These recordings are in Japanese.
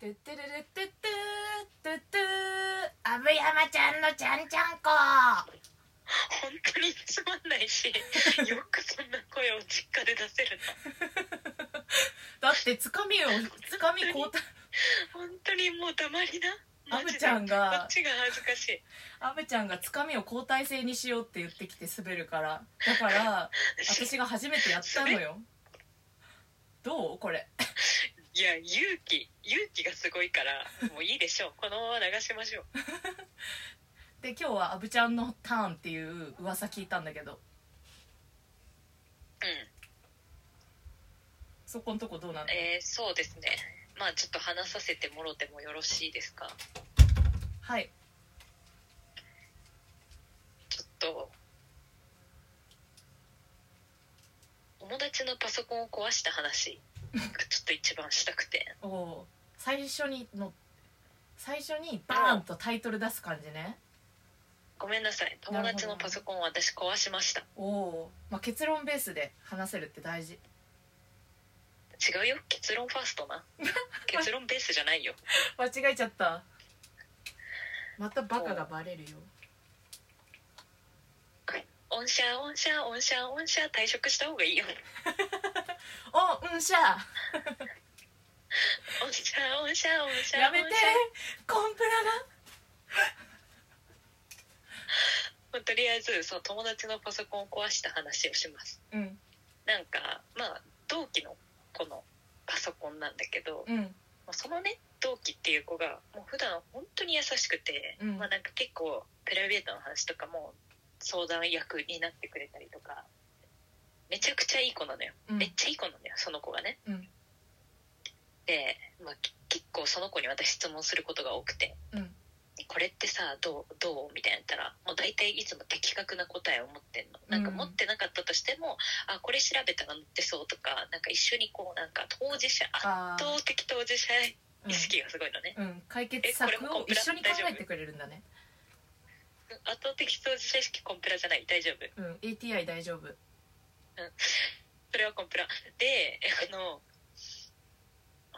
てってれれってってってって阿部山ちゃんのちゃんちゃんこ本当につまんないしよくそんな声を実家で出せるなだってつかみをつかみ交代本当にもう黙りなアブちゃんがこっちが恥ずかしい阿部ちゃんがつかみを交代制にしようって言ってきて滑るからだから私が初めてやったのよどうこれいや勇気勇気がすごいから もういいでしょう。このまま流しましょう。で今日はアブちゃんのターンっていう噂聞いたんだけど。うん。そこんとこどうなの？えー、そうですね。まあちょっと話させてもろてもよろしいですか？はい。ちょっと友達のパソコンを壊した話。がちょっと一番したくて。おお最初にの最初にバーンとタイトル出す感じね。ごめんなさい。友達のパソコンを私壊しました。おお、まあ、結論ベースで話せるって大事。違うよ。結論ファーストな。結論ベースじゃないよ。間違えちゃった。またバカがバレるよ御社御社御社御社退職した方がいいよ。おうんしゃ。御社御社御社やめて。コンプラが まあとりあえずその友達のパソコンを壊した話をします。うん。なんかまあ同期の子のパソコンなんだけど、うん。まあそのね同期っていう子がもう普段本当に優しくて、うん。まあなんか結構プライベートの話とかも相談役になってくれたりとかめちゃくちゃいい子なのよ、うん。めっちゃいい子なのよその子がね。うん。で、まあ、き結構その子に私質問することが多くて。うん。これってさどうどう？みたいな言ったらもう大体いつも的確な答えを持ってんの。なんか持ってなかったとしても、あこれ調べたら載ってそうとかなんか一緒にこうなんか当事者圧あ倒的当事者意識がすごいのね、うん、うん、解決策を一緒に考えてくれるんだね圧倒的当事者意識コンプラじゃない？大丈夫？うん ATI 大丈夫。それはコンプラ。であの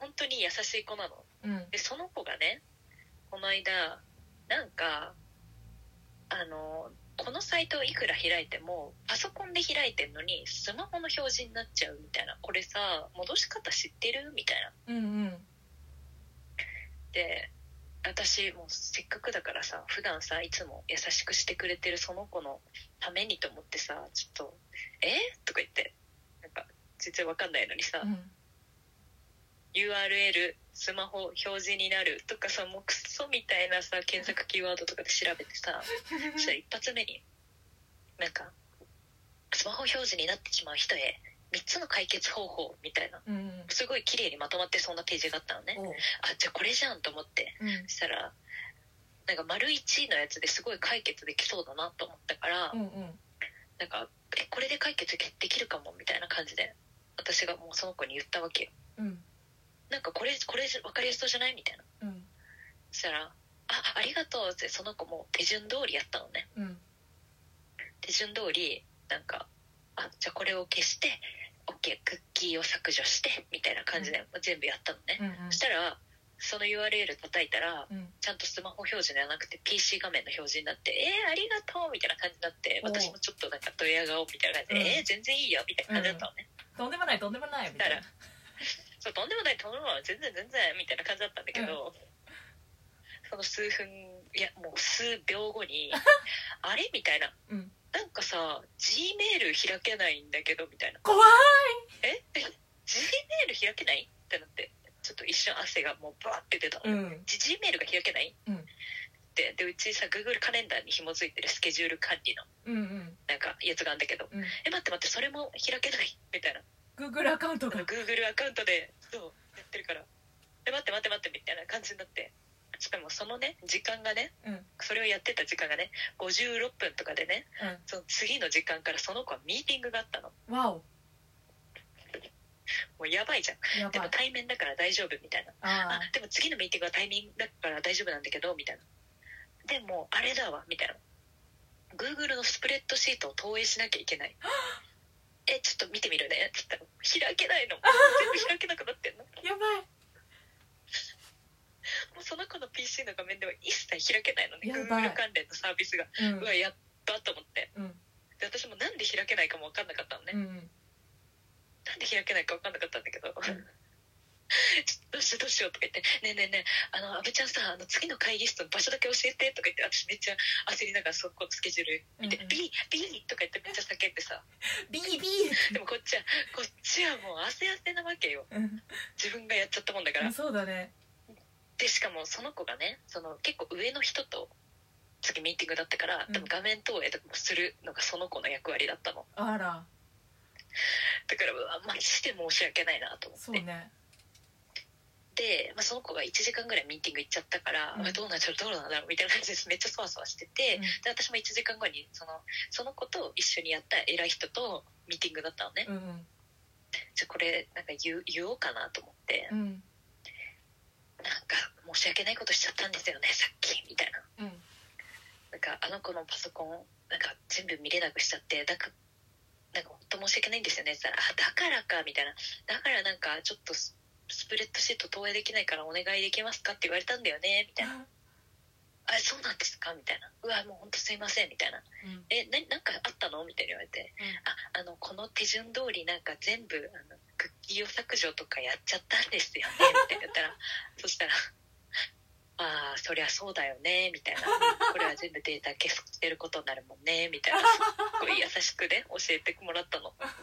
本当に優しい子なの。うん。でその子がねこの間なんかあのこのサイトをいくら開いてもパソコンで開いてんのにスマホの表示になっちゃうみたいな。これさ戻し方知ってる？みたいな。うんうん。で私もうせっかくだからさ普段さいつも優しくしてくれてるその子のためにと思ってさちょっと「え？とか言ってなんか全然わかんないのにさ、うん。URL スマホ表示になるとかさもうクソみたいなさ検索キーワードとかで調べてさ そしたら一発目になんかスマホ表示になってしまう人へ3つの解決方法みたいな。うん。すごい綺麗にまとまってそんなページがあったのね。あじゃあこれじゃんと思って。うん。そしたらなんか丸1のやつですごい解決できそうだなと思ったから、うんうん。なんかえこれで解決できるかもみたいな感じで私がもうその子に言ったわけよ。うん。なんかこれこれ分かりやすそうじゃないみたいな。うん。そしたら「あありがとう」ってその子も手順通りやったのね。うん。手順通りなんか「あじゃあこれを消して OK クッキーを削除して」みたいな感じで全部やったのね、うんうん。そしたらその URL 叩いたらうん。ちゃんとスマホ表示ではなくて PC 画面の表示になって「えー、ありがとう」みたいな感じになって私もちょっとなんかドヤ顔みたいな感じで「うん。えー、全然いいよ」みたいな感じだったのね、とんでもないとんでもないみたいな。そうとんでもないとんでもない全然全然みたいな感じだったんだけど、その数分いやもう数秒後に あれみたいな。うんなんかさ G メール開けないんだけどみたいな。怖い。え？え？G メール開けない？ってなって。ちょっと一瞬汗がもうバーって出た。の、うん、G メールが開けない、うん。ででうちさ Google カレンダーに紐づいてるスケジュール管理の。うんうん。なんかやつがあるんだけど。うん。え待って待ってそれも開けない？みたいな。Google アカウントが。Google アカウントでそうやってるから。え待って待って待ってみたいな感じになってしかもそのね時間がねうん。うんそれをやってた時間がね56分とかでねその次の時間からその子はミーティングがあったの。わお。もうやばいじゃん。でも対面だから大丈夫みたいな。ああでも次のミーティングは対面だから大丈夫なんだけどみたいな。でもあれだわみたいな。Google のスプレッドシートを投影しなきゃいけない。えちょっと見てみるね。って言ったら開けないの。全部開けなくなってんの。あ やばいの画面では一切開けないのね。やばい。Google 関連のサービスが。うん。うわやったと思って。うん。で私もなんで開けないかも分かんなかったのね、うん。なんで開けないか分かんなかったんだけど、ちょどうしようどうしようとか言って「ねえねえねえあの阿部ちゃんさあの次の会議室の場所だけ教えて」とか言って私めっちゃ焦りながらそこスケジュール。見て「うん。うん B! B!」とか言ってめっちゃ叫んでさ。ビービー。でもこっちはこっちはもう汗汗なわけよ。うん。自分がやっちゃったもんだから。そうだねでしかもその子がねその結構上の人と次ミーティングだったからうん。多分画面投影とかもするのがその子の役割だったの。あら。だからうわマジで申し訳ないなと思って。そうね。で、まあ、その子が1時間ぐらいミーティング行っちゃったから、うん。あどうなんだろうどうなんだろうみたいな感じで めっちゃそわそわしてて、うん。で私も1時間後にそのその子と一緒にやった偉い人とミーティングだったのね、うんうん。じゃあこれなんか言う言おうかなと思って、うんなんか申し訳ないことしちゃったんですよねさっきみたいな。うん。なんかあの子のパソコンなんか全部見れなくしちゃってだかなんか本当申し訳ないんですよねって言ったら「あだからか」みたいな「だからなんかちょっとススプレッドシート投影できないからお願いできますか?」って言われたんだよねみたいな「あそうなんですか?」みたいな「うわもう本当すいません」みたいな。うん「えななんかあったの?」みたいに言われて「ああのこの手順通りなんか全部あのクッキーを削除とかやっちゃったんですよね」みたいな言ったらそしたら「ああそりゃそうだよね」みたいな「これは全部データ消してることになるもんね」みたいな。すっごい優しくね教えてもらったの。あ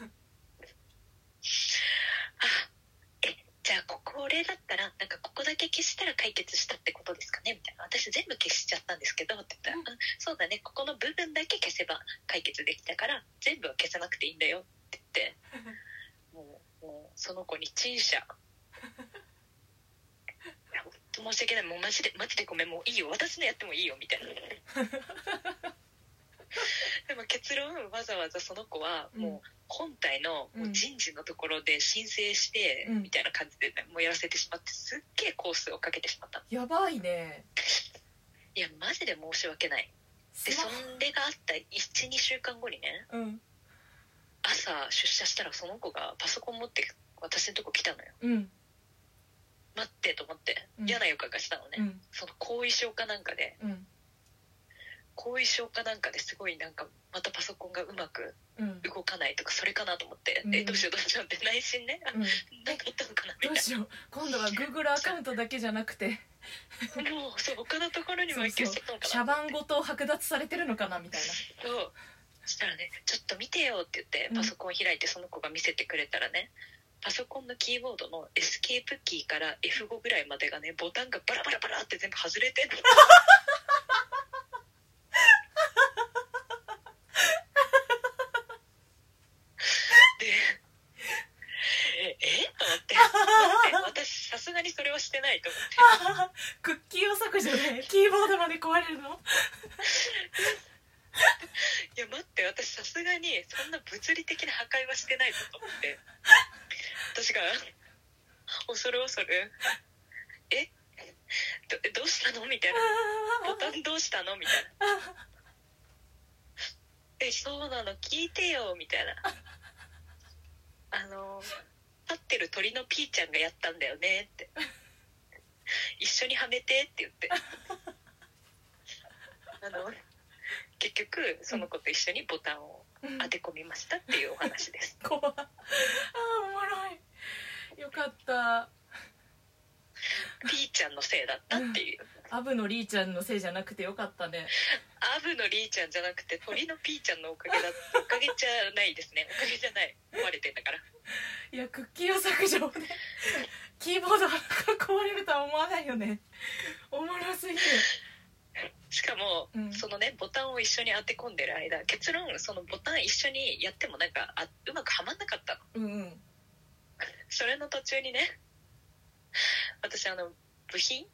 えじゃあここれだったらなんかここだけ消したら解決したってことですかねみたいな。私全部消しちゃったんですけどって言ったら、うん、そうだね。ここの部分だけ消せば解決できたから全部は消さなくていいんだよって言って。もうもうその子に陳謝いや本当申し訳ない。もうマジでマジでごめん。もういいよ。私のやってもいいよみたいな。でも結論わざわざその子はもう本体のもう人事のところで申請してうん。みたいな感じで、ね、もうやらせてしまってすっげえコースをかけてしまった。やばいね。いやマジで申し訳ない。でそれがあった12週間後にねうん。朝出社したらその子がパソコン持って私のとこ来たのよ。うん。待ってと思って。うん嫌な予感がしたのね、うん。その後遺症かなんかで。うん。後遺症かなんかですごいなんかまたパソコンがうまくうん。動かないとかそれかなと思って、うん。えどうしようどうしようって内心ね、あうん。なんかあったのかなみたいどうしよう。今度は Google アカウントだけじゃなくて。なもうそう他のところにも影響しちゃったのかな茶番ごと剥奪されてるのかなみたいな。そう。そしたらね「ちょっと見てよ」って言ってうん。パソコン開いてその子が見せてくれたらね、パソコンのキーボードのエスケープキーから F5 ぐらいまでがねボタンがバラバラバラって全部外れてんの。でええ？と思って。待って私さすがにそれはしてないと思って。クッキーを削除でキーボードまで壊れるの？いや待って私さすがにそんな物理的な破壊はしてないぞと思ってが恐る恐る「え？どどうしたの?」みたいな「ボタンどうしたの?」みたいな「えそうなの？聞いてよ」みたいな「あの立ってる鳥のピーちゃんがやったんだよね」って「一緒にはめて」って言って。あの結局その子と一緒にボタンを当て込みましたっていうお話です。怖あおもろい。よかった。ピーちゃんのせいだったっていう。アブのリーちゃんのせいじゃなくてよかったね。アブのリーちゃんじゃなくて鳥のピーちゃんのおかげだおかげじゃないですね。おかげじゃない。壊れてんだから。いやクッキーを削除でキーボードが壊れるとは思わないよね。おもろすぎるしかも、うん。そのねボタンを一緒に当て込んでる間結論そのボタン一緒にやってもなんかあうまくはまんなかったの。うんうんそれの途中にね私あの部品？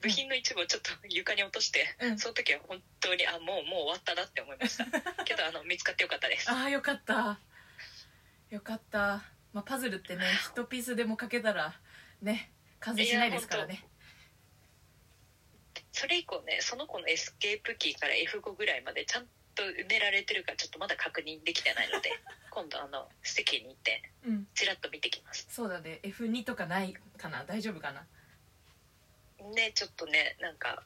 部品の一部をちょっと床に落として、うん。その時は本当にあもうもう終わったなって思いました。けどあの見つかってよかったです。ああよかった。よかった、まあ、パズルってね 一ピースでもかけたらね完成しないですからね。それ以降ねその子のエスケープキーから F5 ぐらいまでちゃんと埋められてるかちょっとまだ確認できてないので 今度あの席に行ってうん。ちらっと見てきます。そうだね。F2 とかないかな。大丈夫かな？ねちょっとねなんか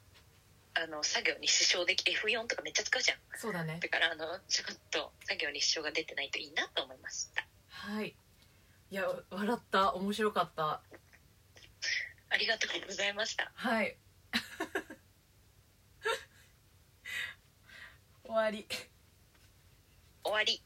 あの作業に支障でき F4 とかめっちゃ使うじゃん。そうだね。だからあのちょっと作業に支障が出てないといいなと思いました。はい。いや笑った。面白かった。ありがとうございました。はい終わり。終わり。